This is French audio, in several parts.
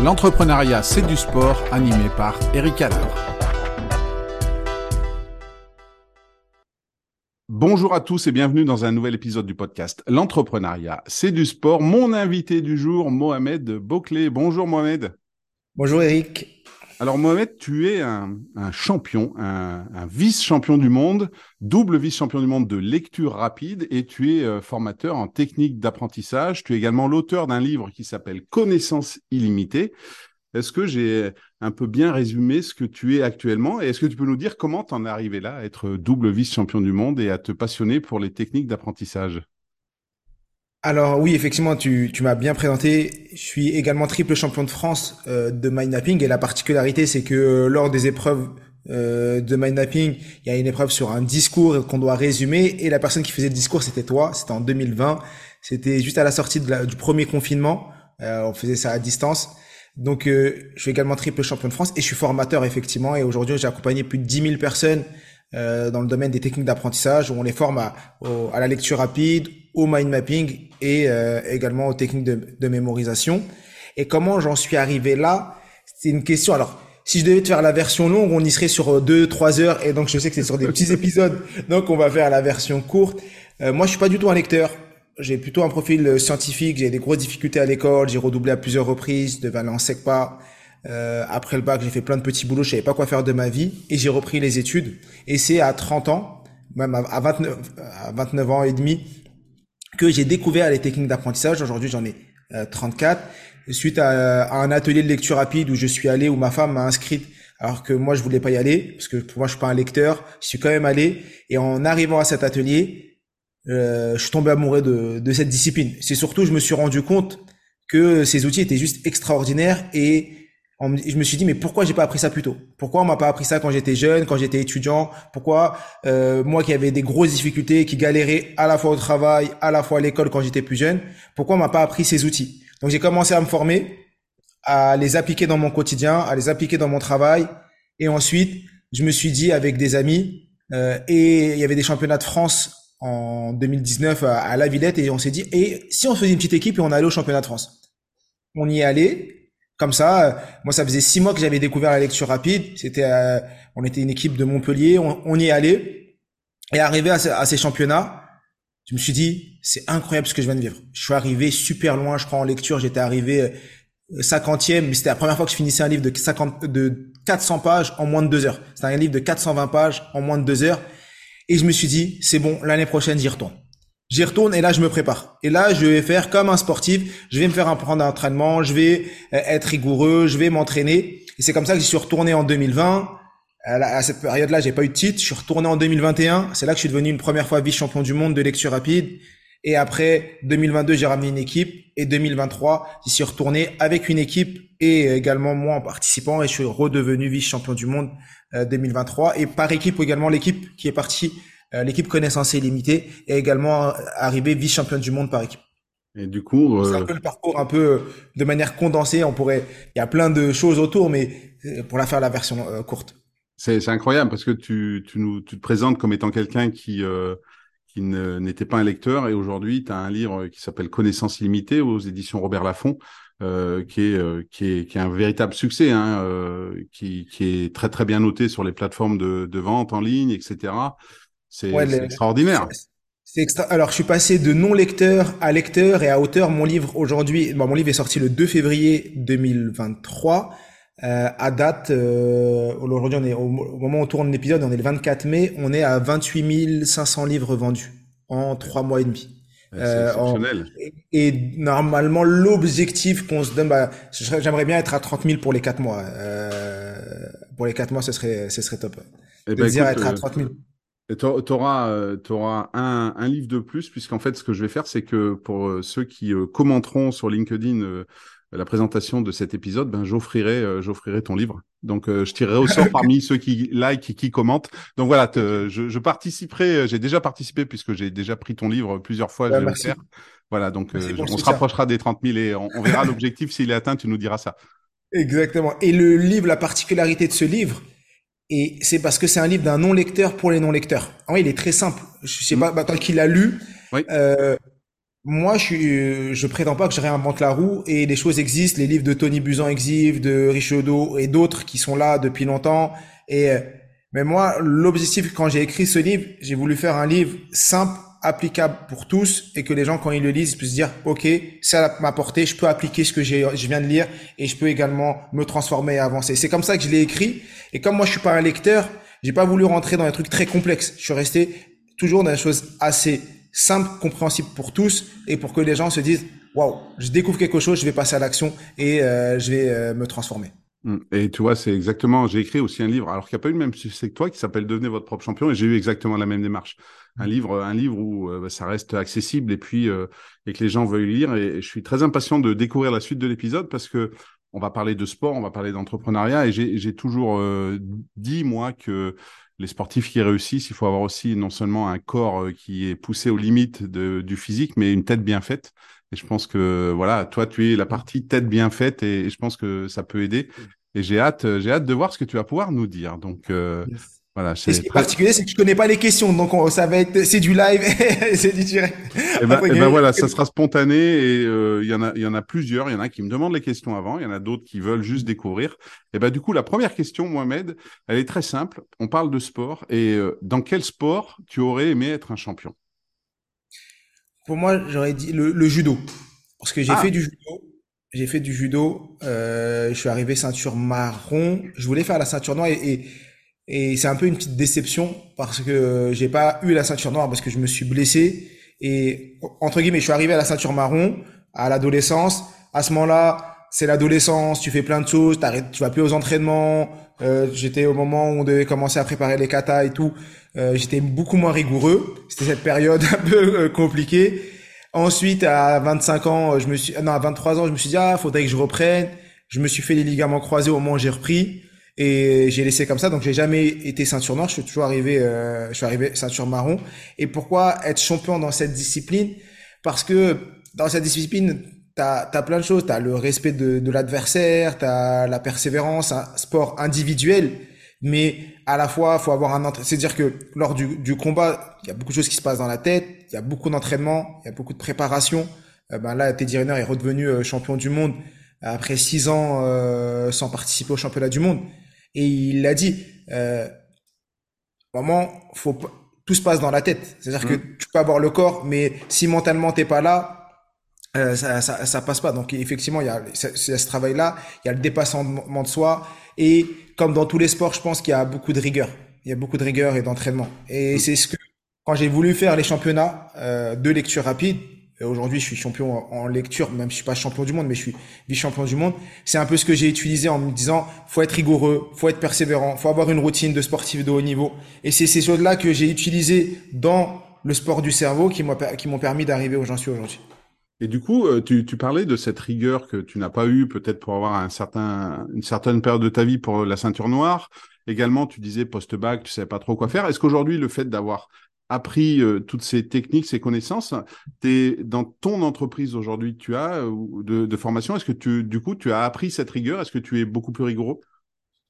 L'entrepreneuriat, c'est du sport, animé par Eric Haller. Bonjour à tous et bienvenue dans un nouvel épisode du podcast L'entrepreneuriat, c'est du sport. Mon invité du jour, Mohamed Boclé. Bonjour Mohamed. Bonjour Eric. Alors Mohamed, tu es un, champion, un, vice-champion du monde, double vice-champion du monde de lecture rapide et tu es euh, formateur en technique d'apprentissage. Tu es également l'auteur d'un livre qui s'appelle Connaissance illimitée. Est-ce que j'ai un peu bien résumé ce que tu es actuellement? Et est-ce que tu peux nous dire comment tu en es arrivé là, à être double vice-champion du monde et à te passionner pour les techniques d'apprentissage? Alors oui, effectivement, tu, tu m'as bien présenté. Je suis également triple champion de France euh, de mind mapping et la particularité, c'est que euh, lors des épreuves euh, de mind mapping, il y a une épreuve sur un discours qu'on doit résumer et la personne qui faisait le discours, c'était toi. C'était en 2020. C'était juste à la sortie de du premier confinement. on faisait ça à distance. Donc, je suis également triple champion de France et je suis formateur effectivement. Et aujourd'hui, j'ai accompagné plus de 10 000 personnes euh, dans le domaine des techniques d'apprentissage où on les forme à, à, la lecture rapide, au mind mapping et euh, également aux techniques de, de, mémorisation. Et comment j'en suis arrivé là C'est une question. Alors, si je devais te faire la version longue, on y serait sur deux, trois heures. Et donc, je sais que c'est sur des petits épisodes. Donc, on va faire la version courte. Euh, moi, je suis pas du tout un lecteur. J'ai plutôt un profil scientifique. J'ai des grosses difficultés à l'école. J'ai redoublé à plusieurs reprises. Je devais aller en SECPA. Euh, après le bac, j'ai fait plein de petits boulots, je savais pas quoi faire de ma vie et j'ai repris les études. Et c'est à 30 ans, même à 29, à 29 ans et demi, que j'ai découvert les techniques d'apprentissage. Aujourd'hui, j'en ai 34. Euh, Suite à, un atelier de lecture rapide où je suis allé, où ma femme m'a inscrite, alors que moi je voulais pas y aller parce que pour moi je suis pas un lecteur. Je suis quand même allé et en arrivant à cet atelier, euh, je suis tombé amoureux de, de cette discipline. C'est surtout, je me suis rendu compte que ces outils étaient juste extraordinaires et je me suis dit mais pourquoi j'ai pas appris ça plus tôt? Pourquoi on m'a pas appris ça quand j'étais jeune, quand j'étais étudiant? Pourquoi euh, moi qui avais des grosses difficultés, qui galérais à la fois au travail, à la fois à l'école quand j'étais plus jeune, pourquoi on m'a pas appris ces outils? Donc j'ai commencé à me former, à les appliquer dans mon quotidien, à les appliquer dans mon travail, et ensuite je me suis dit avec des amis euh, et il y avait des championnats de France en 2019 à, à La Villette et on s'est dit et si on faisait une petite équipe et on allait au championnat de France? On y est allé comme ça, euh, moi, ça faisait six mois que j'avais découvert la lecture rapide. C'était, euh, on était une équipe de Montpellier, on, y est allé. Et arrivé à, ces championnats, je me suis dit, c'est incroyable ce que je viens de vivre. Je suis arrivé super loin, je crois, en lecture. J'étais arrivé euh, cinquantième, mais c'était la première fois que je finissais un livre de 50, de 400 pages en moins de deux heures. C'était un livre de 420 pages en moins de deux heures. Et je me suis dit, c'est bon, l'année prochaine, j'y retourne. J'y retourne et là je me prépare. Et là je vais faire comme un sportif, je vais me faire un programme d'entraînement, je vais euh, être rigoureux, je vais m'entraîner. Et c'est comme ça que je suis retourné en 2020. À cette période-là, j'ai pas eu de titre. Je suis retourné en 2021. C'est là que je suis devenu une première fois vice-champion du monde de lecture rapide. Et après 2022, j'ai ramené une équipe. Et 2023, j'y suis retourné avec une équipe et également moi en participant. Et je suis redevenu vice-champion du monde 2023. Euh, et par équipe également l'équipe qui est partie l'équipe connaissance illimitée est également arrivée vice-championne du monde par équipe. Et du coup, c'est un euh, peu le parcours un peu euh, de manière condensée. On pourrait, il y a plein de choses autour, mais pour la faire la version courte. C'est incroyable parce que tu, tu, nous, tu te présentes comme étant quelqu'un qui qui n'était pas un lecteur et aujourd'hui tu as un livre qui s'appelle Connaissance illimitée aux éditions Robert Laffont euh, qui, est, qui, est, qui est un véritable succès, hein, euh, qui, qui est très très bien noté sur les plateformes de, de vente en ligne, etc. C'est extraordinaire. C'est extra... Alors, je suis passé de non-lecteur à lecteur et à auteur. Mon livre aujourd'hui, bon, mon livre est sorti le 2 février 2023. Euh, à date, euh, aujourd'hui, on est au, moment où on tourne l'épisode, on est le 24 mai, on est à 28 500 livres vendus en trois mois et demi. Euh, et, normalement, l'objectif qu'on se donne, bah, j'aimerais bien être à 30 000 pour les quatre mois. Euh, pour les quatre mois, ce serait, ce serait top. Et eh de ben, dire être à 30 000. Tu auras, euh, un, un, livre de plus, puisqu'en fait, ce que je vais faire, c'est que pour euh, ceux qui euh, commenteront sur LinkedIn la présentation de cet épisode, ben, j'offrirai, j'offrirai ton livre. Donc, je tirerai au sort parmi ceux qui like et qui commentent. Donc voilà, je, je, participerai. J'ai déjà participé puisque j'ai déjà pris ton livre plusieurs fois. je vais le faire. Voilà, donc on se rapprochera des 30 000 et on, on verra l'objectif s'il est atteint. Tu nous diras ça. Exactement. Et le livre, la particularité de ce livre, et c'est parce que c'est un livre d'un non-lecteur pour les non-lecteurs. En vrai, il est très simple. Je sais mm. pas, bah, tant qu'il a lu, euh, moi, je suis, je prétends pas que je réinvente la roue et les choses existent. Les livres de Tony Buzan existent, de Richaudot et d'autres qui sont là depuis longtemps. Et mais moi, l'objectif quand j'ai écrit ce livre, j'ai voulu faire un livre simple, applicable pour tous et que les gens quand ils le lisent puissent dire ok, ça m'a apporté, je peux appliquer ce que je viens de lire et je peux également me transformer et avancer. C'est comme ça que je l'ai écrit. Et comme moi, je suis pas un lecteur, j'ai pas voulu rentrer dans des trucs très complexes. Je suis resté toujours dans des choses assez simple, compréhensible pour tous et pour que les gens se disent waouh, je découvre quelque chose, je vais passer à l'action et euh, je vais euh, me transformer. Mmh. Et tu vois, c'est exactement. J'ai écrit aussi un livre, alors qu'il n'y a pas eu le même succès que toi, qui s'appelle Devenez votre propre champion, et j'ai eu exactement la même démarche. Un mmh. livre, un livre où euh, bah, ça reste accessible et puis et que les gens veuillent lire. Et, je suis très impatient de découvrir la suite de l'épisode parce que on va parler de sport, on va parler d'entrepreneuriat, et j'ai toujours dit moi que les sportifs qui réussissent, il faut avoir aussi non seulement un corps euh, qui est poussé aux limites du physique, mais une tête bien faite. Et je pense que voilà, toi, tu es la partie tête bien faite, et, je pense que ça peut aider. Et j'ai hâte, euh, j'ai hâte de voir ce que tu vas pouvoir nous dire. Donc, euh, voilà, ce qui est particulier, c'est que je connais pas les questions, donc ça va être, c'est du live, c'est du direct. Et eh ben, eh ben voilà, ça sera spontané et euh, il y en a, il y en a plusieurs. Il y en a qui me demandent les questions avant, il y en a d'autres qui veulent juste découvrir. Et eh ben du coup, la première question, Mohamed, elle est très simple. On parle de sport et euh, dans quel sport tu aurais aimé être un champion? Pour moi, j'aurais dit le, judo, parce que j'ai ah. fait du judo. J'ai fait du judo. Euh, je suis arrivé ceinture marron. Je voulais faire la ceinture noire et et c'est un peu une petite déception parce que j'ai pas eu la ceinture noire parce que je me suis blessé. Et entre guillemets, je suis arrivé à la ceinture marron à l'adolescence. À ce moment-là, c'est l'adolescence, tu fais plein de choses, tu vas plus aux entraînements. Euh, j'étais au moment où on devait commencer à préparer les katas et tout. Euh, j'étais beaucoup moins rigoureux. C'était cette période un peu euh, compliquée. Ensuite, à 25 ans, je me suis, non, à 23 ans, je me suis dit, ah, faudrait que je reprenne. Je me suis fait les ligaments croisés au moment où j'ai repris et j'ai laissé comme ça donc j'ai jamais été ceinture noire. Je suis toujours arrivé euh, je suis arrivé ceinture marron. Et pourquoi être champion dans cette discipline? Parce que dans cette discipline t'as as plein de choses. T'as le respect de, de l'adversaire t'as la persévérance un sport individuel. Mais à la fois faut avoir un c'est à dire que lors du, du combat il y a beaucoup de choses qui se passent dans la tête il y a beaucoup d'entraînement il y a beaucoup de préparation. Euh, ben là Teddy Riner est redevenu euh, champion du monde après six ans euh, sans participer au championnat du monde et il l'a dit, euh, vraiment, faut tout se passe dans la tête. C'est-à-dire que mmh. tu peux avoir le corps, mais si mentalement t'es pas là, euh, ça, ça, ça, passe pas. Donc effectivement, il y a, ce travail-là, il y a le dépassement de soi. Et comme dans tous les sports, je pense qu'il y a beaucoup de rigueur. Il y a beaucoup de rigueur et d'entraînement. Et mmh. c'est ce que, quand j'ai voulu faire les championnats euh, de lecture rapide, Aujourd'hui, je suis champion en lecture, même si je suis pas champion du monde, mais je suis vice-champion du monde. C'est un peu ce que j'ai utilisé en me disant, faut être rigoureux, faut être persévérant, faut avoir une routine de sportif de haut niveau. Et c'est ces choses-là que j'ai utilisées dans le sport du cerveau qui m'ont permis d'arriver où j'en suis aujourd'hui. Et du coup, euh, tu, parlais de cette rigueur que tu n'as pas eue peut-être pour avoir un certain, une certaine période de ta vie pour la ceinture noire. Également, tu disais post-bac, tu savais pas trop quoi faire. Est-ce qu'aujourd'hui, le fait d'avoir appris euh, toutes ces techniques, ces connaissances. Es, dans ton entreprise aujourd'hui, tu as euh, de, de, formation. Est-ce que tu, du coup, tu as appris cette rigueur? Est-ce que tu es beaucoup plus rigoureux?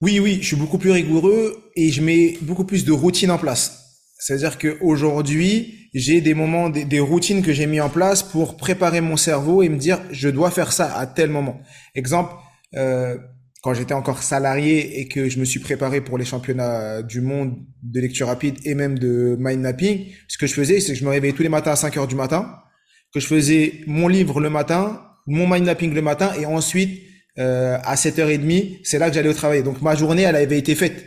Oui, oui, je suis beaucoup plus rigoureux et je mets beaucoup plus de routines en place. C'est-à-dire qu'aujourd'hui, j'ai des moments, des, des routines que j'ai mis en place pour préparer mon cerveau et me dire, je dois faire ça à tel moment. Exemple, euh, quand j'étais encore salarié et que je me suis préparé pour les championnats du monde de lecture rapide et même de mind mapping, ce que je faisais, c'est que je me réveillais tous les matins à 5 heures du matin, que je faisais mon livre le matin, mon mind mapping le matin et ensuite euh, à 7h30, c'est là que j'allais au travail. Donc ma journée, elle avait été faite.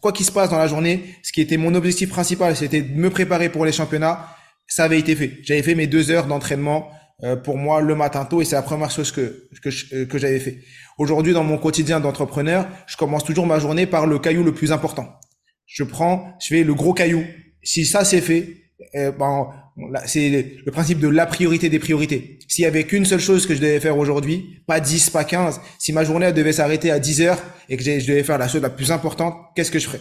Quoi qu'il se passe dans la journée, ce qui était mon objectif principal, c'était de me préparer pour les championnats, ça avait été fait. J'avais fait mes deux heures d'entraînement euh, pour moi le matin tôt et c'est la première chose que que, euh, que j'avais fait. Aujourd'hui dans mon quotidien d'entrepreneur, je commence toujours ma journée par le caillou le plus important. Je prends, je fais le gros caillou. Si ça c'est fait, euh, ben, c'est le principe de la priorité des priorités. S'il y avait qu'une seule chose que je devais faire aujourd'hui, pas 10, pas 15, si ma journée devait s'arrêter à 10 heures et que je devais faire la chose la plus importante, qu'est-ce que je ferais?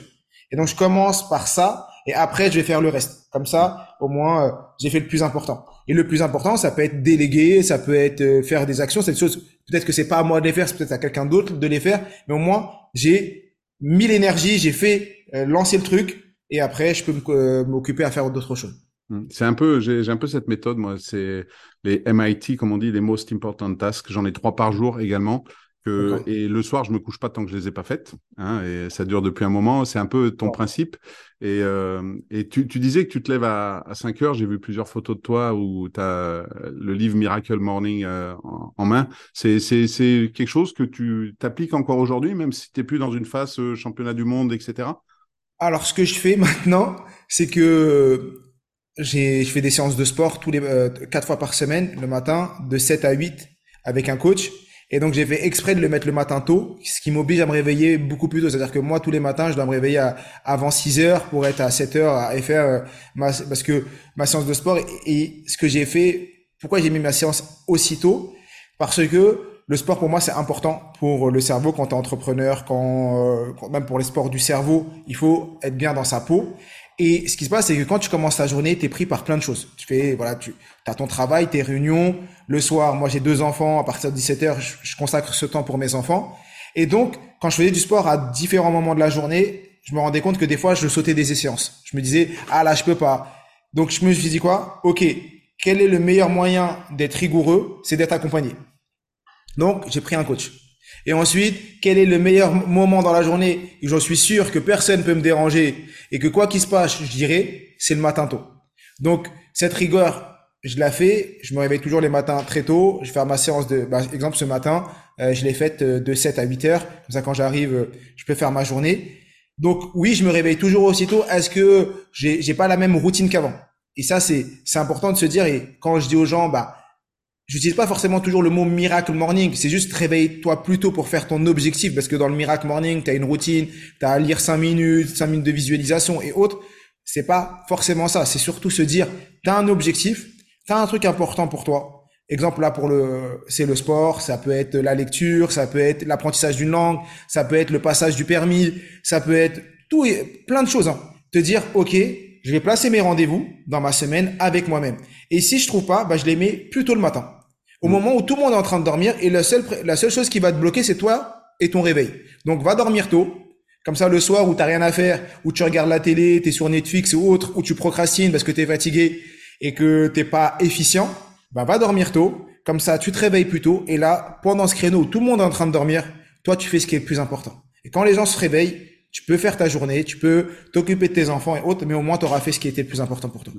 Et donc je commence par ça et après je vais faire le reste. Comme ça, au moins, j'ai fait le plus important. Et le plus important, ça peut être déléguer, ça peut être euh, faire des actions. Cette chose, peut-être que c'est pas à moi de les faire, c'est peut-être à quelqu'un d'autre de les faire. Mais au moins, j'ai mis l'énergie, j'ai fait euh, lancer le truc, et après, je peux euh, m'occuper à faire d'autres choses. Mmh. C'est un peu, j'ai un peu cette méthode, moi. C'est les MIT, comme on dit, les Most Important Tasks. J'en ai trois par jour également. Que, et le soir, je me couche pas tant que je les ai pas faites. Hein, et ça dure depuis un moment. C'est un peu ton principe. Et, euh, et tu, tu, disais que tu te lèves à, à 5 heures. J'ai vu plusieurs photos de toi où tu as le livre Miracle Morning euh, en, main. C'est quelque chose que tu t'appliques encore aujourd'hui, même si tu n'es plus dans une phase euh, championnat du monde, etc. Alors, ce que je fais maintenant, c'est que je fais des séances de sport tous les euh, quatre fois par semaine, le matin, de 7 à 8 avec un coach. Et donc, j'ai fait exprès de le mettre le matin tôt, ce qui m'oblige à me réveiller beaucoup plus tôt. C'est-à-dire que moi, tous les matins, je dois me réveiller avant 6 heures pour être à 7 heures et faire euh, ma, parce que ma séance de sport et, ce que j'ai fait, pourquoi j'ai mis ma séance aussitôt? Parce que le sport pour moi c'est important pour le cerveau quand tu es entrepreneur, euh, quand, même pour les sports du cerveau, il faut être bien dans sa peau. Et ce qui se passe, c'est que quand tu commences ta journée, tu es pris par plein de choses. Tu fais, voilà, tu as ton travail, tes réunions. Le soir, moi j'ai deux enfants, à partir de 17h, je, consacre ce temps pour mes enfants. Et donc, quand je faisais du sport à différents moments de la journée, je me rendais compte que des fois, je sautais des séances. Je me disais, ah là, je peux pas. Donc, je me suis dit quoi? Ok, quel est le meilleur moyen d'être rigoureux? C'est d'être accompagné. Donc, j'ai pris un coach. Et ensuite, quel est le meilleur moment dans la journée? Et j'en suis sûr que personne peut me déranger et que quoi qu'il se passe, je dirais, c'est le matin tôt. Donc, cette rigueur, je la fais. Je me réveille toujours les matins très tôt. Je fais ma séance de, bah, exemple, ce matin, euh, je l'ai faite euh, de 7 à 8 heures. Comme ça, quand j'arrive, euh, je peux faire ma journée. Donc, oui, je me réveille toujours aussitôt. Est-ce que j'ai, j'ai pas la même routine qu'avant? Et ça, c'est, c'est important de se dire. Et quand je dis aux gens, bah, J'utilise pas forcément toujours le mot miracle morning, c'est juste réveille-toi plus tôt pour faire ton objectif, parce que dans le miracle morning, tu as une routine, tu as à lire 5 minutes, 5 minutes de visualisation et autres. C'est pas forcément ça, c'est surtout se dire, tu as un objectif, tu as un truc important pour toi. Exemple là pour le c'est le sport, ça peut être la lecture, ça peut être l'apprentissage d'une langue, ça peut être le passage du permis, ça peut être tout et plein de choses. Hein. Te dire OK, je vais placer mes rendez-vous dans ma semaine avec moi-même. Et si je trouve pas, bah, je les mets plutôt le matin. Au mm. moment où tout le monde est en train de dormir et la seule, la seule chose qui va te bloquer, c'est toi et ton réveil. Donc, va dormir tôt. Comme ça, le soir où t'as rien à faire, où tu regardes la télé, t'es sur Netflix ou autre, où tu procrastines parce que t'es fatigué et que t'es pas efficient, bah, va dormir tôt. Comme ça, tu te réveilles plus tôt. Et là, pendant ce créneau où tout le monde est en train de dormir, toi, tu fais ce qui est le plus important. Et quand les gens se réveillent, tu peux faire ta journée, tu peux t'occuper de tes enfants et autres, mais au moins tu auras fait ce qui était le plus important pour toi.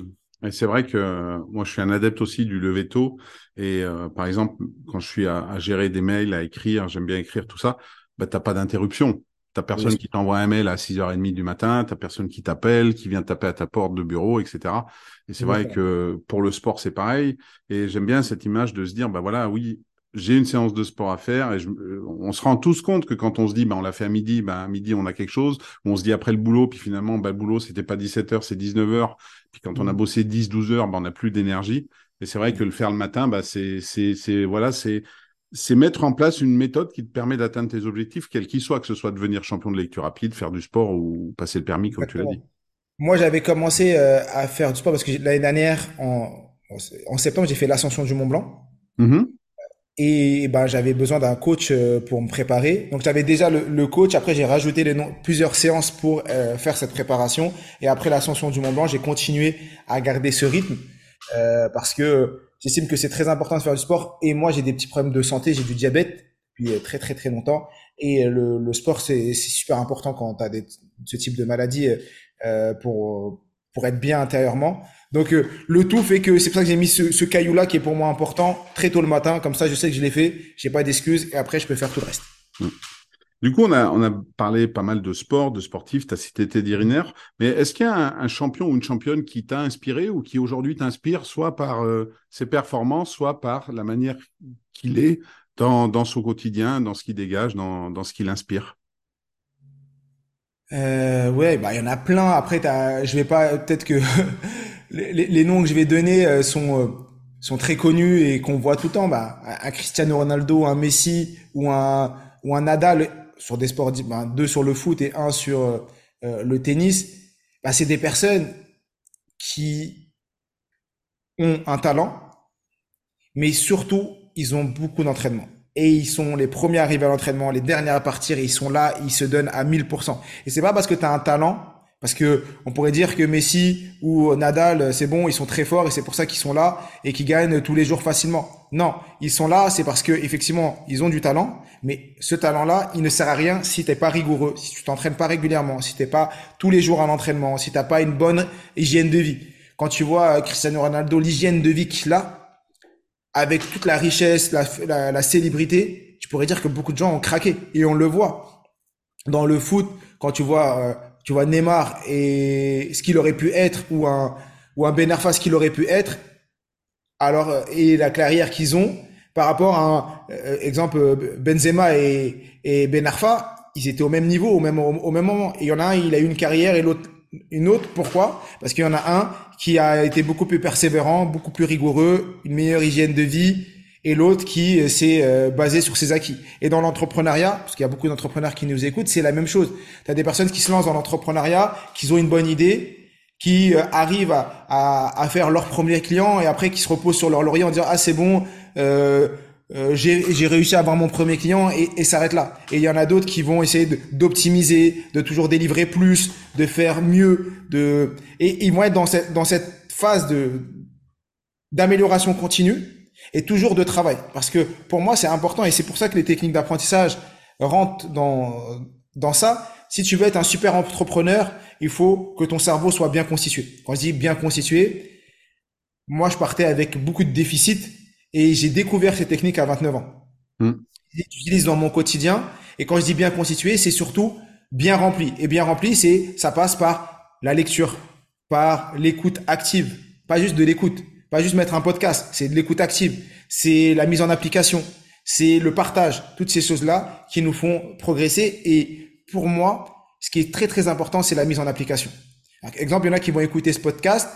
Et c'est vrai que euh, moi, je suis un adepte aussi du lever tôt. Et euh, par exemple, quand je suis à, gérer des mails, à écrire, j'aime bien écrire tout ça, bah, tu n'as pas d'interruption. Tu personne qui t'envoie un mail à 6h30 du matin, tu personne qui t'appelle, qui vient taper à ta porte de bureau, etc. Et c'est vrai que pour le sport, c'est pareil. Et j'aime bien cette image de se dire, bah voilà, oui, j'ai une séance de sport à faire et je, on se rend tous compte que quand on se dit bah on l'a fait à midi, bah à midi on a quelque chose, on se dit après le boulot puis finalement bah le boulot c'était pas 17 heures, c'est 19 heures, puis quand on a mmh. bossé 10 12 heures, bah on n'a plus d'énergie et c'est vrai que le faire le matin bah c'est c'est c'est voilà, c'est c'est mettre en place une méthode qui te permet d'atteindre tes objectifs quels qu'ils soient, que ce soit devenir champion de lecture rapide, faire du sport ou passer le permis comme tu l'as dit. Moi, j'avais commencé euh, à faire du sport parce que l'année dernière en en septembre, j'ai fait l'ascension du Mont Blanc. Mmh et ben j'avais besoin d'un coach euh, pour me préparer. Donc j'avais déjà le, coach. Après j'ai rajouté les noms, plusieurs séances pour euh, faire cette préparation. Et après l'ascension du Mont Blanc, j'ai continué à garder ce rythme euh, parce que j'estime que c'est très important de faire du sport. Et moi j'ai des petits problèmes de santé, j'ai du diabète depuis très très très longtemps. Et le, le sport c'est super important quand tu as des, ce type de maladie pour pour être bien intérieurement. Donc euh, le tout fait que c'est pour ça que j'ai mis ce, caillou-là qui est pour moi important très tôt le matin. Comme ça, je sais que je l'ai fait, j'ai pas d'excuses et après je peux faire tout le reste. Mm. Du coup, on a, on a parlé pas mal de sport, de sportifs, tu as cité Teddy Riner, mais est-ce qu'il y a un, champion ou une championne qui t'a inspiré ou qui aujourd'hui t'inspire soit par euh, ses performances, soit par la manière qu'il est dans, dans, son quotidien, dans ce qu'il dégage, dans, dans ce qu'il inspire? Euh, Ouais, bah il y en a plein. Après, je vais pas peut-être que les, noms que je vais donner euh, sont euh, sont très connus et qu'on voit tout le temps. Bah, un Cristiano Ronaldo, un Messi ou un ou un Nadal sur des sports, bah, deux sur le foot et un sur euh, le tennis. Bah, c'est des personnes qui ont un talent, mais surtout ils ont beaucoup d'entraînement et ils sont les premiers à arriver à l'entraînement, les derniers à partir, ils sont là, ils se donnent à 1000%. Et c'est pas parce que tu as un talent Parce que on pourrait dire que Messi ou Nadal, c'est bon, ils sont très forts et c'est pour ça qu'ils sont là et qu'ils gagnent tous les jours facilement. Non, ils sont là, c'est parce que effectivement, ils ont du talent, mais ce talent-là, il ne sert à rien si t'es pas rigoureux, si tu t'entraînes pas régulièrement, si t'es pas tous les jours à l'entraînement, si t'as pas une bonne hygiène de vie. Quand tu vois Cristiano Ronaldo, l'hygiène de vie qu'il a, avec toute la richesse, la, la célébrité, tu pourrais dire que beaucoup de gens ont craqué et on le voit dans le foot quand tu vois euh, tu vois Neymar et ce qu'il aurait pu être ou un ou un Ben Arfa ce qu'il aurait pu être. Alors euh, et la carrière qu'ils ont par rapport à un euh, exemple Benzema et, et Ben Arfa ils étaient au même niveau au même au, même moment. Et il y en a un il a eu une carrière et l'autre une autre. Pourquoi? Parce qu'il y en a un qui a été beaucoup plus persévérant beaucoup plus rigoureux une meilleure hygiène de vie et l'autre qui euh, s'est euh, basé sur ses acquis. Et dans l'entrepreneuriat, parce qu'il y a beaucoup d'entrepreneurs qui nous écoutent, c'est la même chose. Tu as des personnes qui se lancent dans l'entrepreneuriat, qui ont une bonne idée, qui euh, arrivent à, à, à, faire leur premier client et après qui se reposent sur leur laurier en disant ah c'est bon, euh, j'ai réussi à avoir mon premier client et, et s'arrête là. Et il y en a d'autres qui vont essayer d'optimiser, de, de, toujours délivrer plus, de faire mieux, de et ils vont être dans cette dans cette phase de d'amélioration continue et toujours de travail. Parce que pour moi, c'est important et c'est pour ça que les techniques d'apprentissage rentrent dans, dans ça. Si tu veux être un super entrepreneur, il faut que ton cerveau soit bien constitué. Quand je dis bien constitué, moi, je partais avec beaucoup de déficits et j'ai découvert ces techniques à 29 ans. Hmm. J'utilise dans mon quotidien. Et quand je dis bien constitué, c'est surtout bien rempli. Et bien rempli, c'est, ça passe par la lecture, par l'écoute active, pas juste de l'écoute pas juste mettre un podcast, c'est de l'écoute active, c'est la mise en application, c'est le partage, toutes ces choses-là qui nous font progresser. Et pour moi, ce qui est très très important, c'est la mise en application. exemple, il y en a qui vont écouter ce podcast,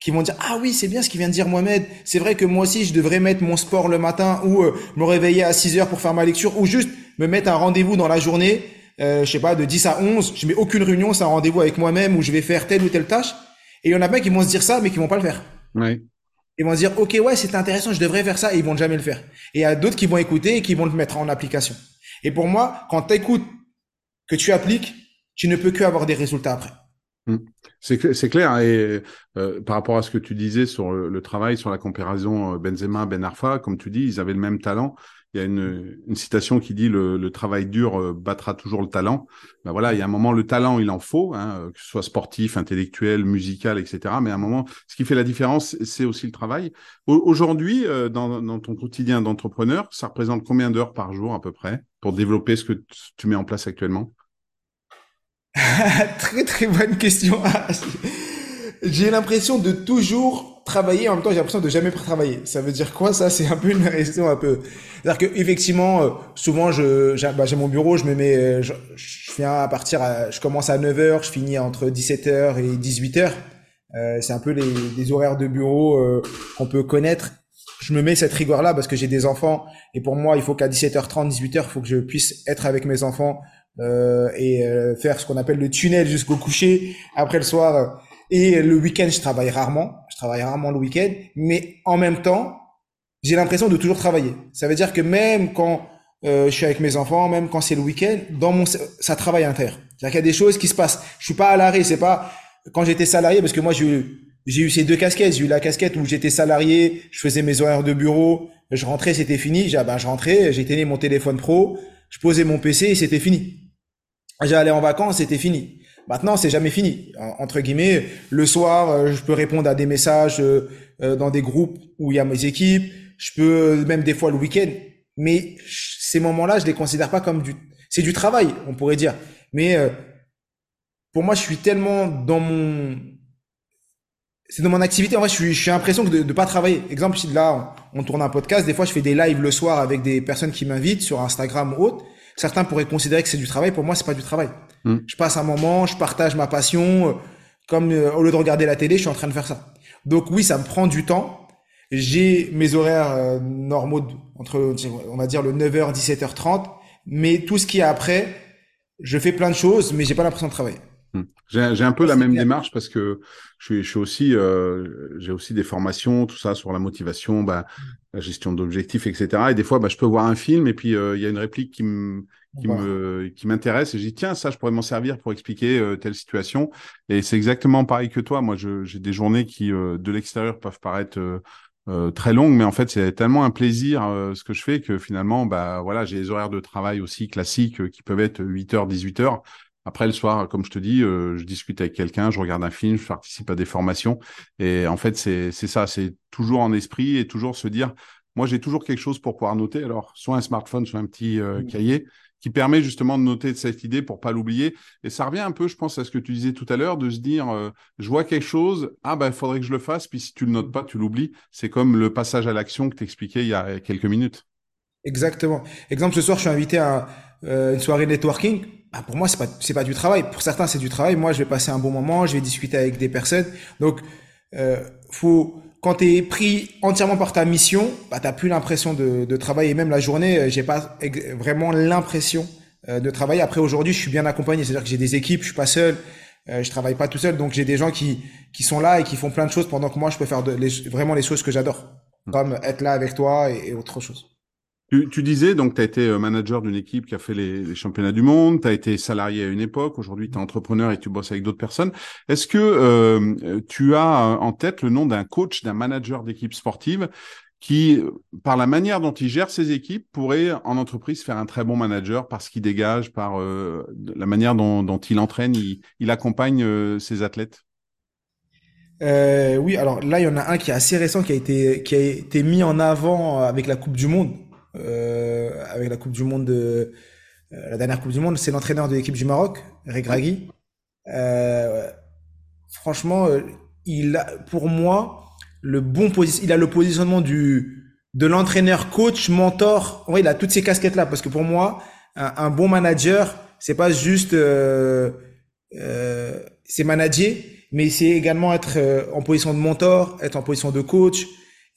qui vont dire ah oui c'est bien ce qu'il vient de dire Mohamed c'est vrai que moi aussi je devrais mettre mon sport le matin ou euh, me réveiller à 6 heures pour faire ma lecture ou juste me mettre un rendez-vous dans la journée euh, je sais pas de 10 à 11 je mets aucune réunion c'est un rendez-vous avec moi-même où je vais faire telle ou telle tâche et il y en a plein qui vont se dire ça mais qui vont pas le faire ouais. Ils vont dire, OK, ouais, c'est intéressant, je devrais faire ça, et ils vont jamais le faire. Et il y a d'autres qui vont écouter et qui vont le mettre en application. Et pour moi, quand tu écoutes, que tu appliques, tu ne peux que avoir des résultats après. Hmm. C'est clair. Et euh, par rapport à ce que tu disais sur le, travail, sur la comparaison euh, Benzema, Ben Arfa, comme tu dis, ils avaient le même talent il y a une, une citation qui dit le, le, travail dur euh, battra toujours le talent. Ben voilà, il y a un moment le talent il en faut, hein, euh, que ce soit sportif, intellectuel, musical, etc. Mais à un moment, ce qui fait la différence, c'est aussi le travail. Aujourd'hui, euh, dans, dans, ton quotidien d'entrepreneur, ça représente combien d'heures par jour à peu près pour développer ce que tu mets en place actuellement? Très très bonne question. J'ai l'impression de toujours travailler en même temps j'ai l'impression de jamais travailler. Ça veut dire quoi ça? C'est un peu une question un peu. C'est à dire que effectivement euh, souvent je j'ai bah, mon bureau je me mets euh, je, je viens à partir à, je commence à 9h je finis entre 17h et 18h euh, c'est un peu les, les, horaires de bureau euh, qu'on peut connaître. Je me mets cette rigueur là parce que j'ai des enfants et pour moi il faut qu'à 17h30 18h il faut que je puisse être avec mes enfants euh, et faire ce qu'on appelle le tunnel jusqu'au coucher. Après le soir et le week-end, je travaille rarement. Je travaille rarement le week-end. Mais en même temps, j'ai l'impression de toujours travailler. Ça veut dire que même quand euh, je suis avec mes enfants, même quand c'est le week-end, dans mon ça travaille à l'intérieur. C'est-à-dire qu'il y a des choses qui se passent. Je suis pas à l'arrêt. C'est pas quand j'étais salarié, parce que moi j'ai eu, j'ai eu ces deux casquettes. J'ai eu la casquette où j'étais salarié, je faisais mes horaires de bureau, je rentrais, c'était fini. J'ai, ben, je rentrais, j'éteignais mon téléphone pro, je posais mon PC et c'était fini. J'allais en vacances, c'était fini. Maintenant, c'est jamais fini. Entre guillemets, le soir, euh, je peux répondre à des messages euh, euh, dans des groupes où il y a mes équipes. Je peux même des fois le week-end. Mais ces moments-là, je les considère pas comme du. C'est du travail, on pourrait dire. Mais pour moi, je suis tellement dans mon. C'est dans mon activité. En vrai, je suis, je suis l'impression de ne pas travailler. Exemple, là, on tourne un podcast. Des fois, je fais des lives le soir avec des personnes qui m'invitent sur Instagram ou autre. Certains pourraient considérer que c'est du travail. Pour moi, c'est pas du travail. Hmm. Je passe un moment, je partage ma passion. Euh, comme euh, au lieu de regarder la télé, je suis en train de faire ça. Donc oui, ça me prend du temps. J'ai mes horaires euh, normaux entre, on va dire, le 9h, 17h30. Mais tout ce qui est après, je fais plein de choses, mais j'ai pas l'impression de travailler. Hmm. J'ai un peu la même démarche parce que je suis, je suis aussi, euh, j'ai aussi des formations, tout ça sur la motivation, bah, la gestion d'objectifs, etc. Et des fois, bah, je peux voir un film et puis euh, il y a une réplique qui me qui me qui m'intéresse et je dis tiens ça je pourrais m'en servir pour expliquer euh, telle situation. Et c'est exactement pareil que toi. Moi j'ai des journées qui euh, de l'extérieur peuvent paraître euh, très longues mais en fait c'est tellement un plaisir ce que je fais que finalement bah voilà j'ai des horaires de travail aussi classiques qui peuvent être 8 heures 18 heures après, le soir, comme je te dis, euh, je discute avec quelqu'un, je regarde un film, je participe à des formations. Et en fait, c'est ça, c'est toujours en esprit et toujours se dire, moi, j'ai toujours quelque chose pour pouvoir noter. Alors, soit un smartphone, soit un petit euh, mmh. cahier qui permet justement de noter cette idée pour pas l'oublier. Et ça revient un peu, je pense, à ce que tu disais tout à l'heure, de se dire, euh, je vois quelque chose, ah ben, il faudrait que je le fasse, puis si tu le notes pas, tu l'oublies. C'est comme le passage à l'action que tu expliquais il y a quelques minutes. Exactement. Exemple, ce soir, je suis invité à une soirée networking bah pour moi c'est pas c'est pas du travail. Pour certains c'est du travail. Moi je vais passer un bon moment, je vais discuter avec des personnes. Donc euh, faut quand tu es pris entièrement par ta mission, bah t'as plus l'impression de, de travailler. Même la journée, euh, j'ai pas vraiment l'impression euh, de travailler. Après aujourd'hui, je suis bien accompagné, c'est-à-dire que j'ai des équipes, je suis pas seul, euh, je travaille pas tout seul, donc j'ai des gens qui qui sont là et qui font plein de choses pendant que moi je peux faire de, vraiment les choses que j'adore, mmh. comme être là avec toi et, et autre chose. Tu, tu, disais, donc, tu as été euh, manager d'une équipe qui a fait les, les championnats du monde, tu as été salarié à une époque, aujourd'hui tu es entrepreneur et tu bosses avec d'autres personnes. Est-ce que euh, tu as euh, en tête le nom d'un coach, d'un manager d'équipe sportive qui, par la manière dont il gère ses équipes, pourrait en entreprise faire un très bon manager parce qu'il dégage, par euh, la manière dont, dont, il entraîne, il, il accompagne ses athlètes? Euh, oui, alors là, il y en a un qui est assez récent, qui a été, qui a été mis en avant avec la Coupe du Monde euh, avec la Coupe du Monde de euh, la dernière Coupe du Monde, c'est l'entraîneur de l'équipe du Maroc, Regragui. Euh, franchement, il a, pour moi, le bon il a le positionnement du de l'entraîneur, coach, mentor. Ouais, il a toutes ces casquettes là parce que pour moi, un, bon manager, c'est pas juste euh, euh, c'est manager, mais c'est également être en position de mentor, être en position de coach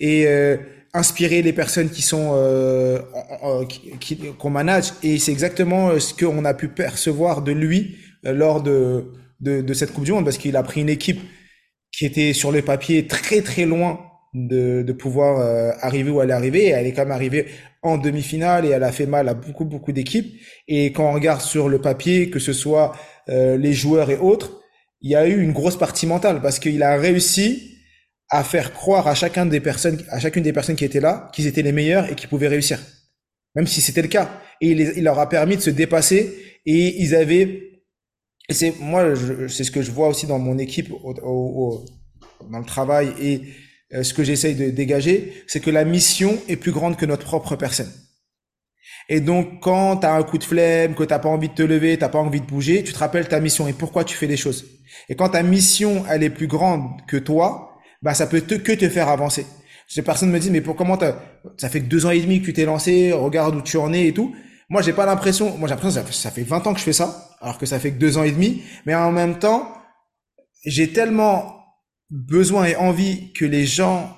et euh, inspirer les personnes qui sont euh, qu'on manage et c'est exactement euh, ce qu'on a pu percevoir de lui euh, lors de, de, de cette Coupe du Monde parce qu'il a pris une équipe qui était sur le papier très très loin de, de pouvoir euh, arriver où elle est arrivée. Elle est quand même arrivée en demi-finale et elle a fait mal à beaucoup beaucoup d'équipes. Et quand on regarde sur le papier, que ce soit les joueurs et autres, il y a eu une grosse partie mentale parce qu'il a réussi à faire croire à chacun des personnes, à chacune des personnes qui étaient là, qu'ils étaient les meilleurs et qu'ils pouvaient réussir. Même si c'était le cas. Et il, leur a permis de se dépasser et ils avaient, c'est, moi, c'est ce que je vois aussi dans mon équipe, au, dans le travail et euh, ce que j'essaye de dégager, c'est que la mission est plus grande que notre propre personne. Et donc, quand tu as un coup de flemme, que t'as pas envie de te lever, t'as pas envie de bouger, tu te rappelles ta mission et pourquoi tu fais les choses. Et quand ta mission, elle est plus grande que toi, bah ça peut te, que te faire avancer. Ces personnes me disent mais pour comment ça fait que deux ans et demi que tu t'es lancé, regarde où tu en es et tout. Moi j'ai pas l'impression, moi j'ai l'impression ça, ça fait 20 ans que je fais ça, alors que ça fait que deux ans et demi, mais en même temps j'ai tellement besoin et envie que les gens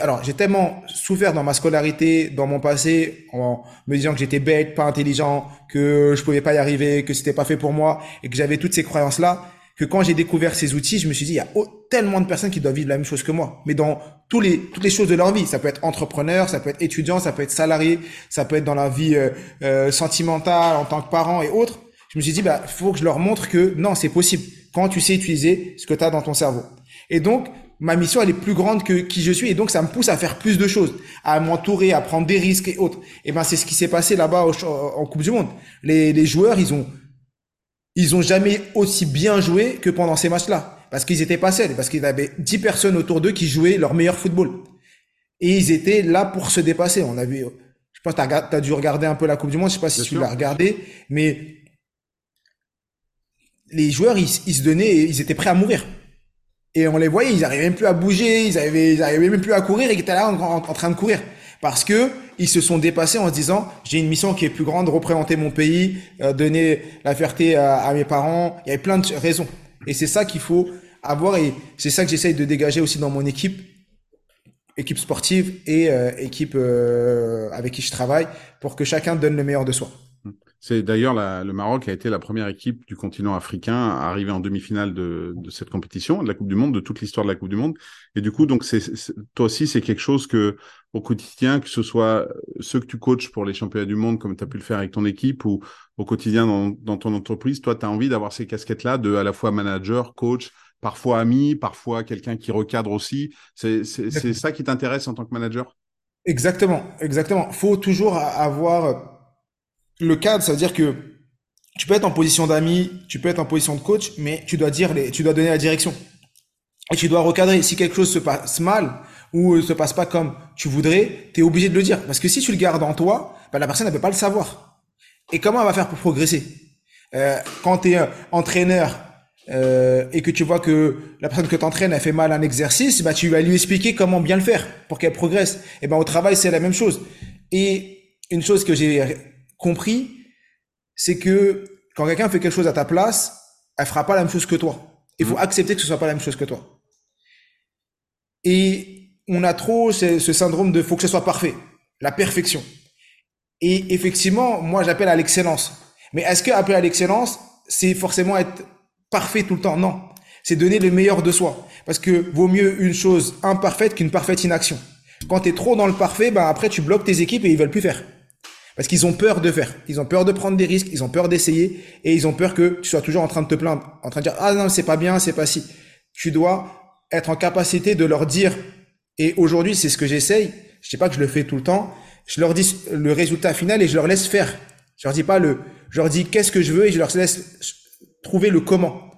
alors j'ai tellement souffert dans ma scolarité, dans mon passé, en me disant que j'étais bête, pas intelligent, que je pouvais pas y arriver, que c'était pas fait pour moi, et que j'avais toutes ces croyances là que quand j'ai découvert ces outils, je me suis dit, il y a tellement de personnes qui doivent vivre la même chose que moi, mais dans toutes les choses de leur vie. Ça peut être entrepreneur, ça peut être étudiant, ça peut être salarié, ça peut être dans la vie euh, euh, sentimentale, en tant que parent et autres. Je me suis dit, bah, faut que je leur montre que non, c'est possible quand tu sais utiliser ce que tu dans ton cerveau. Et donc, ma mission, elle est plus grande que qui je suis, et donc ça me pousse à faire plus de choses, à m'entourer, à prendre des risques et autres. Et ben, c'est ce qui s'est passé là-bas en Coupe du Monde. Les, les joueurs, ils ont ils ont jamais aussi bien joué que pendant ces matchs-là. Parce qu'ils étaient pas seuls, parce qu'ils avaient dix avait personnes autour d'eux qui jouaient leur meilleur football. Et ils étaient là pour se dépasser. On a vu, je pense que t'as as dû regarder un peu la Coupe du Monde, je sais pas si tu l'as regardé, mais les joueurs, ils, se donnaient, ils étaient prêts à mourir. Et on les voyait, ils arrivaient même plus à bouger, ils arrivaient, ils arrivaient même plus à courir, et ils étaient là en train de courir parce que ils se sont dépassés en se disant j'ai une mission qui est plus grande, représenter mon pays, euh, donner la fierté à, mes parents. Il y avait plein de raisons. Et c'est ça qu'il faut avoir et c'est ça que j'essaye de dégager aussi dans mon équipe, équipe sportive et euh, équipe euh, avec qui je travaille, pour que chacun donne le meilleur de soi. C'est d'ailleurs le Maroc a été la première équipe du continent africain à arriver en demi-finale de, de, cette compétition, de la Coupe du Monde, de toute l'histoire de la Coupe du Monde. Et du coup, donc c'est toi aussi, c'est quelque chose que au quotidien, que ce soit ceux que tu coaches pour les championnats du monde, comme tu as pu le faire avec ton équipe, ou au quotidien dans, dans ton entreprise, toi, tu as envie d'avoir ces casquettes-là de à la fois manager, coach, parfois ami, parfois quelqu'un qui recadre aussi. C'est ça qui t'intéresse en tant que manager? Exactement, exactement. Faut toujours avoir le cadre, ça veut dire que tu peux être en position d'ami, tu peux être en position de coach, mais tu dois dire les, tu dois donner la direction. Et tu dois recadrer. Si quelque chose se passe mal ou ne se passe pas comme tu voudrais, tu es obligé de le dire. Parce que si tu le gardes en toi, bah, la personne ne peut pas le savoir. Et comment elle va faire pour progresser? Euh, Quand tu es entraîneur euh, et que tu vois que la personne que tu entraînes a fait mal un exercice, bah, tu vas lui expliquer comment bien le faire pour qu'elle progresse. Et ben au travail, c'est la même chose. Et une chose que j'ai compris, c'est que quand quelqu'un fait quelque chose à ta place, elle fera pas la même chose que toi. Il faut mmh. accepter que ce soit pas la même chose que toi. Et on a trop ce, syndrome de faut que ce soit parfait, la perfection. Et effectivement, moi j'appelle à l'excellence. Mais est-ce que appeler à l'excellence, c'est forcément être parfait tout le temps? Non. C'est donner le meilleur de soi. Parce que vaut mieux une chose imparfaite qu'une parfaite inaction. Quand tu es trop dans le parfait, ben après tu bloques tes équipes et ils veulent plus faire. Parce qu'ils ont peur de faire. Ils ont peur de prendre des risques, ils ont peur d'essayer et ils ont peur que tu sois toujours en train de te plaindre, en train de dire "Ah non, c'est pas bien, c'est pas si." Tu dois être en capacité de leur dire et aujourd'hui, c'est ce que j'essaye. Je sais pas que je le fais tout le temps. Je leur dis le résultat final et je leur laisse faire. Je leur dis pas le je leur dis qu'est-ce que je veux et je leur laisse trouver le comment.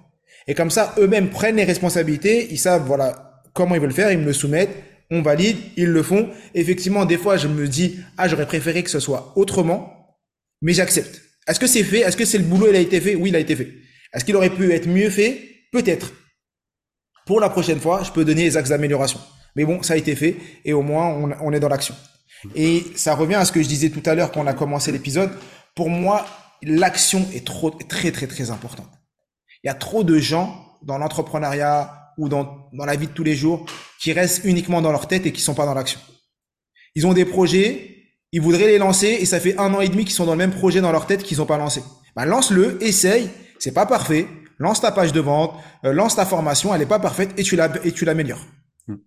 Et comme ça, eux-mêmes prennent les responsabilités, ils savent voilà comment ils veulent faire, ils me le soumettent on valide, ils le font. Effectivement, des fois, je me dis, ah, j'aurais préféré que ce soit autrement, mais j'accepte. Est-ce que c'est fait? Est-ce que c'est le boulot, il a été fait? Oui, il a été fait. Est-ce qu'il aurait pu être mieux fait? Peut-être. Pour la prochaine fois, je peux donner les axes d'amélioration. Mais bon, ça a été fait et au moins, on, est dans l'action. Et ça revient à ce que je disais tout à l'heure quand on a commencé l'épisode. Pour moi, l'action est trop, très, très, très importante. Il y a trop de gens dans l'entrepreneuriat, ou dans, dans la vie de tous les jours qui restent uniquement dans leur tête et qui sont pas dans l'action. Ils ont des projets, ils voudraient les lancer et ça fait un an et demi qu'ils sont dans le même projet dans leur tête qu'ils n'ont pas lancé. Bah, lance-le, essaye, c'est pas parfait, lance ta page de vente, euh, lance ta formation, elle est pas parfaite et tu la et tu l'améliores. Hmm.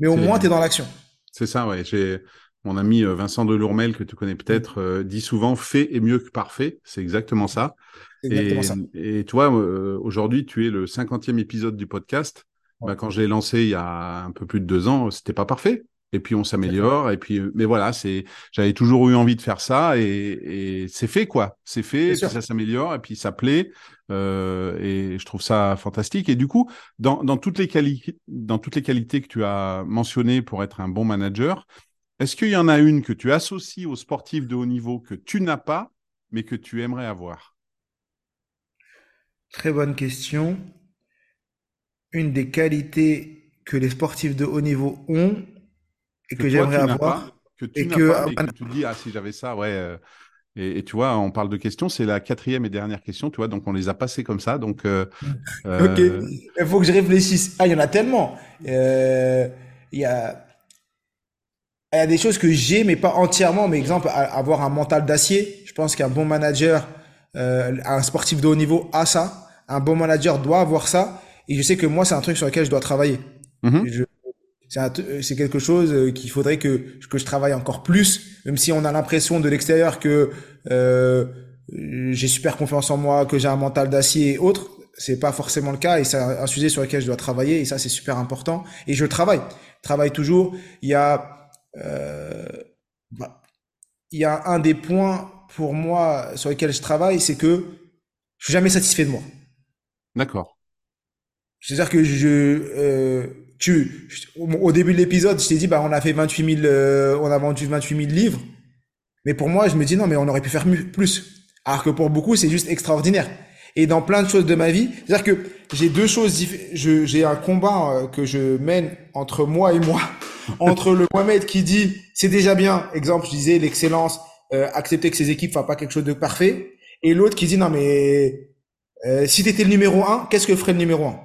Mais au moins tu es dans l'action. C'est ça, ouais. J'ai mon ami euh, Vincent Delourmel que tu connais peut-être euh, dit souvent fait est mieux que parfait. C'est exactement ça. Et, ça. et toi, aujourd'hui, tu es le cinquantième épisode du podcast. Bah, quand je l'ai lancé il y a un peu plus de deux ans, c'était pas parfait. Et puis on s'améliore. Et puis, mais voilà, c'est, j'avais toujours eu envie de faire ça et, et c'est fait quoi. C'est fait. Et puis ça s'améliore et puis ça plaît. Euh, et je trouve ça fantastique. Et du coup, dans, dans toutes les qualités, dans toutes les qualités que tu as mentionnées pour être un bon manager, est-ce qu'il y en a une que tu associes aux sportifs de haut niveau que tu n'as pas, mais que tu aimerais avoir? Très bonne question une des qualités que les sportifs de haut niveau ont et que, j'aimerais avoir. que tu et que, pas, et que tu dis, ah, si j'avais ça, ouais. Euh, et, tu vois, on parle de questions, c'est la quatrième et dernière question, tu vois, donc on les a passées comme ça. Donc, euh, ok, il faut que je réfléchisse. Ah, il y en a tellement. Euh, il y a. Y a des choses que j'ai, mais pas entièrement. Mais exemple, avoir un mental d'acier. Je pense qu'un bon manager, un sportif de haut niveau a ça. Un bon manager doit avoir ça. Et je sais que moi, c'est un truc sur lequel je dois travailler. Mm-hmm. C'est quelque chose euh, qu'il faudrait que, que je travaille encore plus, même si on a l'impression de l'extérieur que euh, j'ai super confiance en moi, que j'ai un mental d'acier et autres. C'est pas forcément le cas et c'est un sujet sur lequel je dois travailler et ça c'est super important. Et je travaille, je travaille toujours. Il y a, euh, bah, il y a un des points pour moi sur lesquels je travaille, c'est que je suis jamais satisfait de moi. D'accord. C'est-à-dire que je, euh, tu, au début de l'épisode, je t'ai dit, bah, on a fait 28 000, euh, on a vendu 28 000 livres. Mais pour moi, je me dis, non, mais on aurait pu faire plus. Alors que pour beaucoup, c'est juste extraordinaire. Et dans plein de choses de ma vie, c'est-à-dire que j'ai deux choses, j'ai un combat euh, que je mène entre moi et moi, entre le Mohamed qui dit, c'est déjà bien, exemple, je disais l'excellence, euh, accepter que ses équipes fassent pas quelque chose de parfait, et l'autre qui dit, non, mais, euh, si tu étais le numéro un, qu'est-ce que ferait le numéro un?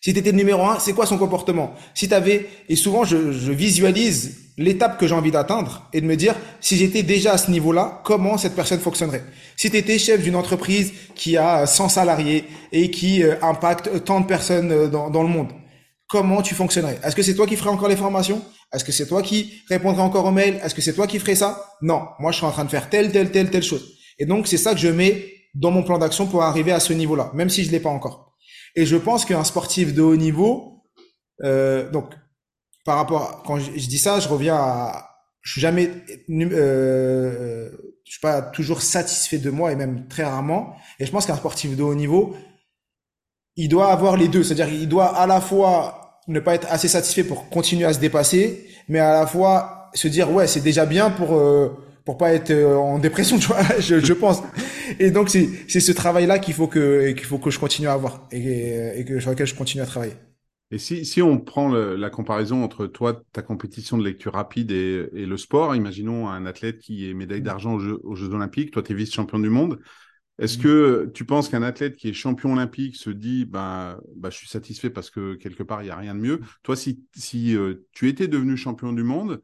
Si tu étais numéro un, c'est quoi son comportement? Si tu avais et souvent je, je visualise l'étape que j'ai envie d'atteindre et de me dire si j'étais déjà à ce niveau-là, comment cette personne fonctionnerait? Si tu étais chef d'une entreprise qui a 100 salariés et qui euh, impacte tant de personnes euh, dans, dans le monde, comment tu fonctionnerais? Est-ce que c'est toi qui ferais encore les formations? Est-ce que c'est toi qui répondrais encore aux mails Est-ce que c'est toi qui ferais ça? Non, moi je suis en train de faire telle, telle, telle, telle chose. Et donc c'est ça que je mets dans mon plan d'action pour arriver à ce niveau-là, même si je l'ai pas encore. Et je pense qu'un sportif de haut niveau, euh, donc par rapport, quand je, dis ça, je reviens à, je suis jamais, euh, je suis pas toujours satisfait de moi et même très rarement. Et je pense qu'un sportif de haut niveau, il doit avoir les deux, c'est-à-dire il doit à la fois ne pas être assez satisfait pour continuer à se dépasser, mais à la fois se dire ouais c'est déjà bien pour euh, pour pas être euh, en dépression, tu vois, je, je pense. Et donc c'est c'est ce travail là qu'il faut que qu'il faut que je continue à avoir et, et que sur lequel je continue à travailler. Et si, si on prend la comparaison entre toi, ta compétition de lecture rapide et, et le sport, imaginons un athlète qui est médaille d'argent aux aux Jeux Olympiques, toi tu es vice-champion du monde, est-ce mmh. que tu penses qu'un athlète qui est champion olympique se dit bah, bah je suis satisfait parce que quelque part il y a rien de mieux. Toi si si euh, tu étais devenu champion du monde,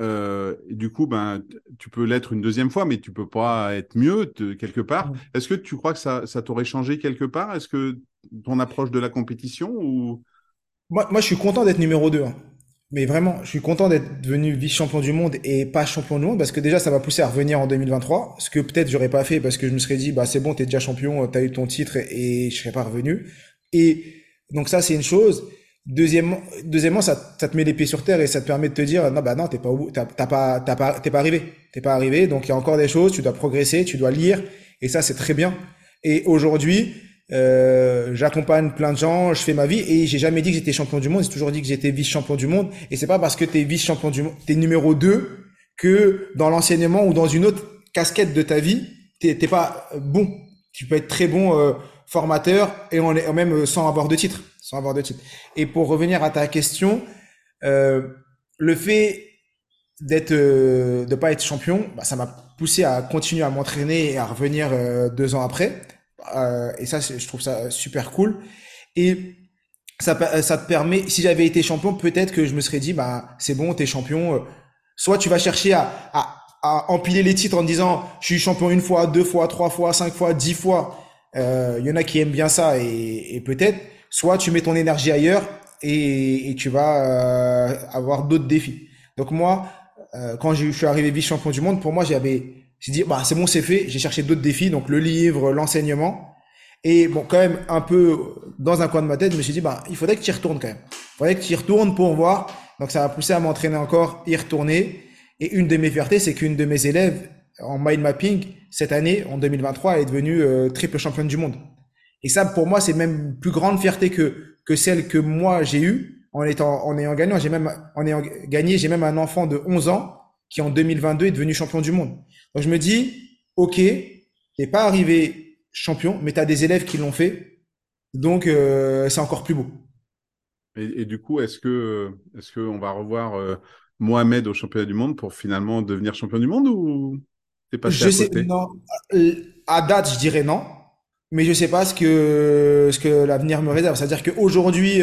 euh, et du coup ben tu peux l'être une deuxième fois, mais tu peux pas être mieux quelque part. Mmh. Est-ce que tu crois que ça ça t'aurait changé quelque part? Est-ce que ton approche de la compétition ou? Moi, moi je suis content d'être numéro 2. Mais vraiment, je suis content d'être devenu vice-champion du monde et pas champion du monde parce que déjà, ça m'a poussé à revenir en 2023. Ce que peut-être j'aurais pas fait parce que je me serais dit, bah, c'est bon, t'es déjà champion, t'as eu ton titre et, je serais pas revenu. Et donc ça, c'est une chose. Deuxièmement, deuxièmement, ça, ça te met les pieds sur terre et ça te permet de te dire, non, bah non, t'es pas, t'as, pas, t'as pas, t'es pas arrivé. T'es pas arrivé. Donc il y a encore des choses, tu dois progresser, tu dois lire. Et ça, c'est très bien. Et aujourd'hui, euh, j'accompagne plein de gens, je fais ma vie et j'ai jamais dit que j'étais champion du monde, j'ai toujours dit que j'étais vice-champion du monde et c'est pas parce que tu es vice-champion du monde, tu numéro 2 que dans l'enseignement ou dans une autre casquette de ta vie, t'es pas bon. Tu peux être très bon euh, formateur et en, même euh, sans avoir de titre, sans avoir de titre. Et pour revenir à ta question, euh, le fait d'être euh, de pas être champion, bah, ça m'a poussé à continuer à m'entraîner et à revenir deux ans après. Euh, et ça, je trouve ça super cool. Et ça, ça te permet, si j'avais été champion, peut-être que je me serais dit, bah, c'est bon, t'es champion. Euh, soit tu vas chercher à, à, à, empiler les titres en disant, je suis champion une fois, deux fois, trois fois, cinq fois, dix fois. Il euh, y en a qui aiment bien ça et, et peut-être. Soit tu mets ton énergie ailleurs et, tu vas euh, avoir d'autres défis. Donc moi, quand je suis arrivé vice-champion du monde, pour moi, j'avais j'ai dit, bah, c'est bon, c'est fait. J'ai cherché d'autres défis, donc le livre, l'enseignement. Et bon, quand même, un peu dans un coin de ma tête, je me suis dit, bah, il faudrait que tu y retournes quand même. Il faudrait que tu y retournes pour voir. Donc, ça m'a poussé à m'entraîner encore, y retourner. Et une de mes fiertés, c'est qu'une de mes élèves en mind mapping, cette année, en 2023, est devenue euh, triple championne du monde. Et ça, pour moi, c'est même plus grande fierté que, que celle que moi j'ai eue en étant, en ayant gagné. J'ai même, en ayant gagné, j'ai même un enfant de 11 ans qui en 2022 est devenu champion du monde. Donc je me dis, ok, t'es pas arrivé champion, mais tu as des élèves qui l'ont fait, donc euh, c'est encore plus beau. Et, du coup, est-ce que est-ce qu'on va revoir euh, Mohamed au championnat du monde pour finalement devenir champion du monde ou t'es pas je sais, non, euh, à date, je dirais non, mais je sais pas ce que ce que l'avenir me réserve. C'est-à-dire qu'aujourd'hui,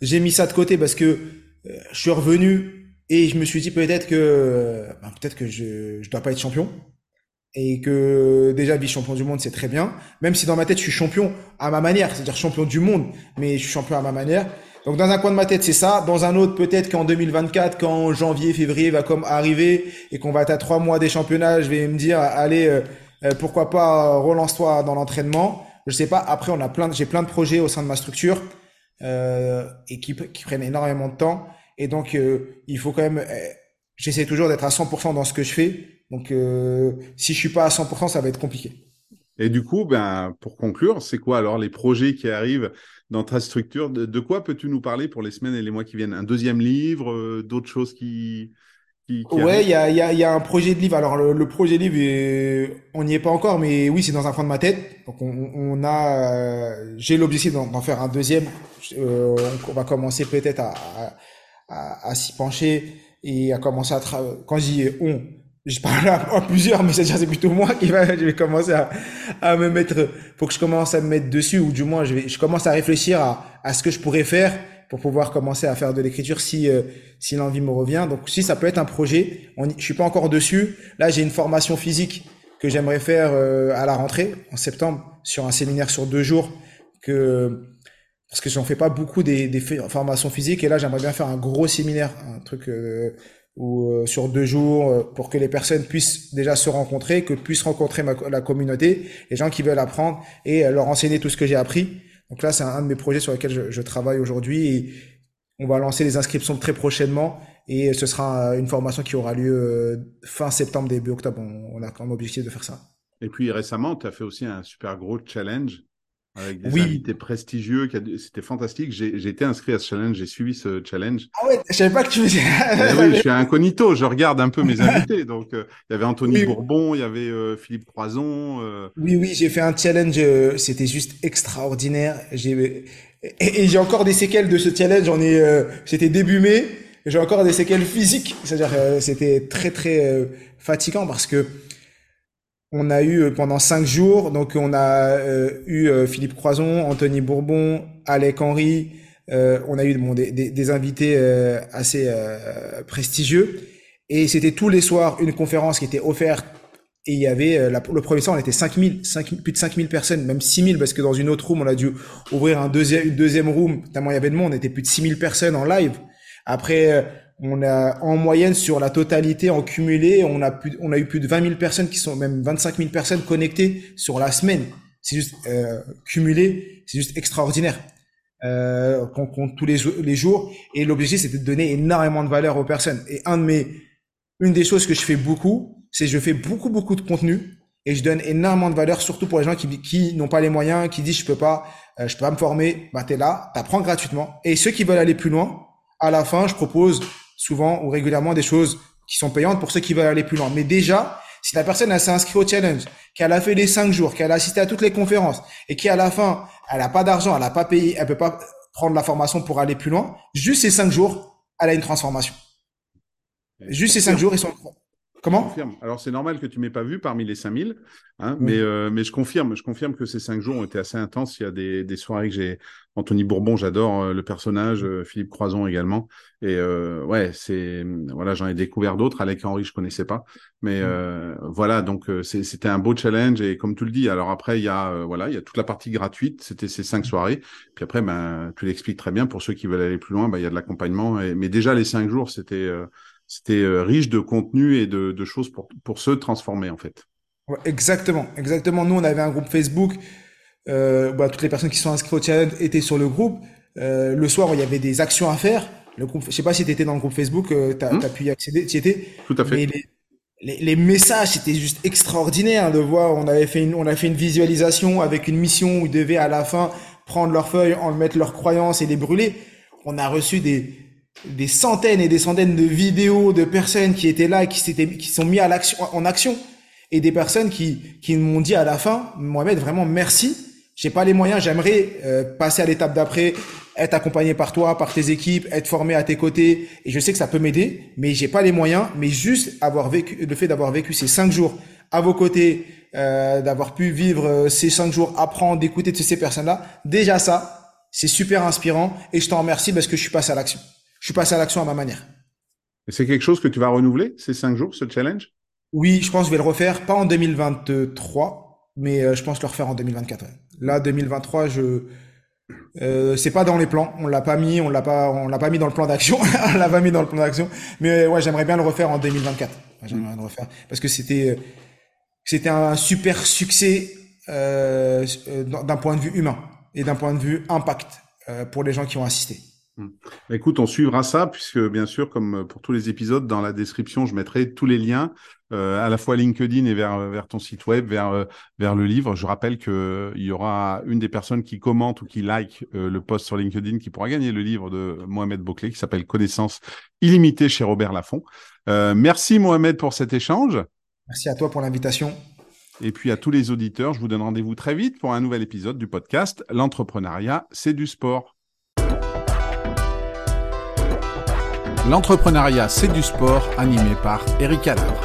j'ai mis ça de côté parce que je suis revenu et je me suis dit peut-être que ben, peut-être que je je dois pas être champion et que déjà vice-champion du monde c'est très bien. Même si dans ma tête je suis champion à ma manière, c'est-à-dire champion du monde, mais je suis champion à ma manière. Donc dans un coin de ma tête c'est ça, dans un autre peut-être qu'en 2024, quand janvier, février va comme arriver et qu'on va être à trois mois des championnats, je vais me dire allez euh, euh, pourquoi pas relance-toi dans l'entraînement. Je sais pas. Après on a plein, j'ai plein de projets au sein de ma structure euh, et qui, qui prennent énormément de temps. Et donc, euh, il faut quand même, euh, j'essaie toujours d'être à 100% dans ce que je fais. Donc, euh, si je suis pas à 100%, ça va être compliqué. Et du coup, ben, pour conclure, c'est quoi alors les projets qui arrivent dans ta structure? De, quoi peux-tu nous parler pour les semaines et les mois qui viennent? Un deuxième livre D'autres choses qui, qui, Ouais, il y a, y, a, y a, un projet de livre. Alors, le, projet de livre, on n'y est pas encore, mais oui, c'est dans un coin de ma tête. Donc, on, on a, j'ai l'objectif d'en faire un deuxième. on va commencer peut-être à, à à, s'y pencher et à commencer à travailler. Quand j'y on, je parle à, plusieurs, mais c'est-à-dire c'est plutôt moi qui va, je vais commencer à, à me mettre, faut que je commence à me mettre dessus, ou du moins je vais, je commence à réfléchir à, à ce que je pourrais faire pour pouvoir commencer à faire de l'écriture si euh, si l'envie me revient. Donc si ça peut être un projet, on, je suis pas encore dessus. Là j'ai une formation physique que j'aimerais faire euh, à la rentrée en septembre sur un séminaire sur deux jours que parce que j'en fais pas beaucoup des, des formations physiques et là j'aimerais bien faire un gros séminaire, un truc euh, euh, sur deux jours euh, pour que les personnes puissent déjà se rencontrer, que puissent rencontrer ma, la communauté, les gens qui veulent apprendre et euh, leur enseigner tout ce que j'ai appris. Donc là, c'est un, de mes projets sur lesquels je, je travaille aujourd'hui et on va lancer les inscriptions très prochainement et ce sera une formation qui aura lieu fin septembre, début octobre. On, on a comme objectif de faire ça. Et puis récemment, tu as fait aussi un super gros challenge avec des oui. invités prestigieux. C'était fantastique. J'ai été inscrit à ce challenge, j'ai suivi ce challenge. Ah ouais, je savais pas que tu faisais. Oui, je suis incognito, je regarde un peu mes invités. Donc, euh, il y avait Anthony oui. Bourbon, il y avait euh, Philippe Croison. Euh... Oui, oui, j'ai fait un challenge, euh, c'était juste extraordinaire. J'ai et, et j'ai encore des séquelles de ce challenge. J'en ai, euh, c'était début mai. J'ai encore des séquelles physiques, c'est-à-dire c'était très très fatigant parce que on a eu euh, pendant cinq jours, donc on a euh, eu euh, Philippe Croison, Anthony Bourbon, Alec Henry, on a eu bon, des, des, des, invités assez prestigieux. Et c'était tous les soirs une conférence qui était offerte. Et il y avait, le premier soir, on était 5000, 5, plus de 5000 personnes, même 6000, parce que dans une autre room, on a dû ouvrir un deuxième, une deuxième room, tellement il y avait de monde, on était plus de 6000 personnes en live. Après, on a en moyenne sur la totalité en cumulé, on a on a eu plus de 20 000 personnes qui sont même 25 000 personnes connectées sur la semaine. C'est juste euh, cumulé, c'est juste extraordinaire. Euh, qu'on compte tous les, les jours et l'objectif c'était de donner énormément de valeur aux personnes. Et un de mes, une des choses que je fais beaucoup, c'est je fais beaucoup beaucoup de contenu et je donne énormément de valeur surtout pour les gens qui qui n'ont pas les moyens, qui disent je peux pas, euh, je peux pas me former. Bah t'es là, t'apprends gratuitement. Et ceux qui veulent aller plus loin, à la fin je propose souvent ou régulièrement des choses qui sont payantes pour ceux qui veulent aller plus loin. Mais déjà, si la personne s'est inscrite au challenge, qu'elle a fait les cinq jours, qu'elle a assisté à toutes les conférences et qu'à la fin, elle n'a pas d'argent, elle n'a pas payé, elle peut pas prendre la formation pour aller plus loin, juste ces cinq jours, elle a une transformation. Juste ces cinq jours, ils sont Comment confirme. Alors c'est normal que tu m'aies pas vu parmi les 5000, hein, mais, euh, mais je confirme, je confirme que ces cinq jours ont été assez intenses. Il y a des, des soirées que j'ai. Anthony Bourbon, j'adore euh, le personnage, euh, Philippe Croison également. Et euh, ouais, c'est voilà, j'en ai découvert d'autres. Alec Henry, je connaissais pas, mais euh, voilà, donc c'était un beau challenge. Et comme tu le dis, alors après il y a voilà, il y a toute la partie gratuite. C'était ces cinq soirées. Puis après, ben tu l'expliques très bien pour ceux qui veulent aller plus loin. Ben il y a de l'accompagnement. Mais déjà les cinq jours, c'était c'était euh, riche de contenu et de, de, choses pour, pour se transformer en fait. Ouais, exactement, exactement. Nous, on avait un groupe Facebook. Euh, bah, toutes les personnes qui sont inscrites au challenge étaient sur le groupe. Euh, le soir, il y avait des actions à faire. Le groupe, je sais pas si tu étais dans le groupe Facebook, euh, tu as, mmh. pu y accéder, tu étais. Tout à fait. Mais les, les, les messages, c'était juste extraordinaire de voir. On avait fait une, on a fait une visualisation avec une mission où ils devaient à la fin prendre leurs feuilles, en mettre leurs croyances et les brûler. On a reçu des, des centaines et des centaines de vidéos de personnes qui étaient là qui s'étaient qui sont mis à l'action en action. Et des personnes qui m'ont dit à la fin Mohamed vraiment merci. J'ai pas les moyens j'aimerais euh, passer à l'étape d'après être accompagné par toi par tes équipes être formé à tes côtés. Et je sais que ça peut m'aider mais j'ai pas les moyens. Mais juste avoir vécu le fait d'avoir vécu ces cinq jours à vos côtés euh, d'avoir pu vivre euh, ces cinq jours apprendre d'écouter de ces personnes là déjà ça c'est super inspirant. Et je t'en remercie parce que je suis passé à l'action je suis passé à l'action à ma manière. C'est quelque chose que tu vas renouveler ces cinq jours, ce challenge? Oui, je pense que je vais le refaire, pas en 2023, mais euh, je pense le refaire en 2024. Là, 2023, je euh, c'est pas dans les plans, on l'a pas mis, on l'a pas, on l'a pas mis dans le plan d'action, on l'a pas mis dans le plan d'action. Mais ouais, j'aimerais bien le refaire en 2024. J'aimerais bien le refaire parce que c'était c'était un super succès euh, d'un point de vue humain et d'un point de vue impact euh, pour les gens qui ont assisté. Hmm. Écoute, on suivra ça puisque bien sûr, comme pour tous les épisodes, dans la description, je mettrai tous les liens, euh, à la fois LinkedIn et vers vers ton site web, vers euh, vers le livre. Je rappelle que il y aura une des personnes qui commente ou qui like euh, le post sur LinkedIn qui pourra gagner le livre de Mohamed Bouclé qui s'appelle Connaissance illimitée chez Robert Laffont. Euh, merci Mohamed pour cet échange. Merci à toi pour l'invitation. Et puis à tous les auditeurs, je vous donne rendez-vous très vite pour un nouvel épisode du podcast L'entrepreneuriat, c'est du sport. L'entrepreneuriat, c'est du sport, animé par Eric Adler.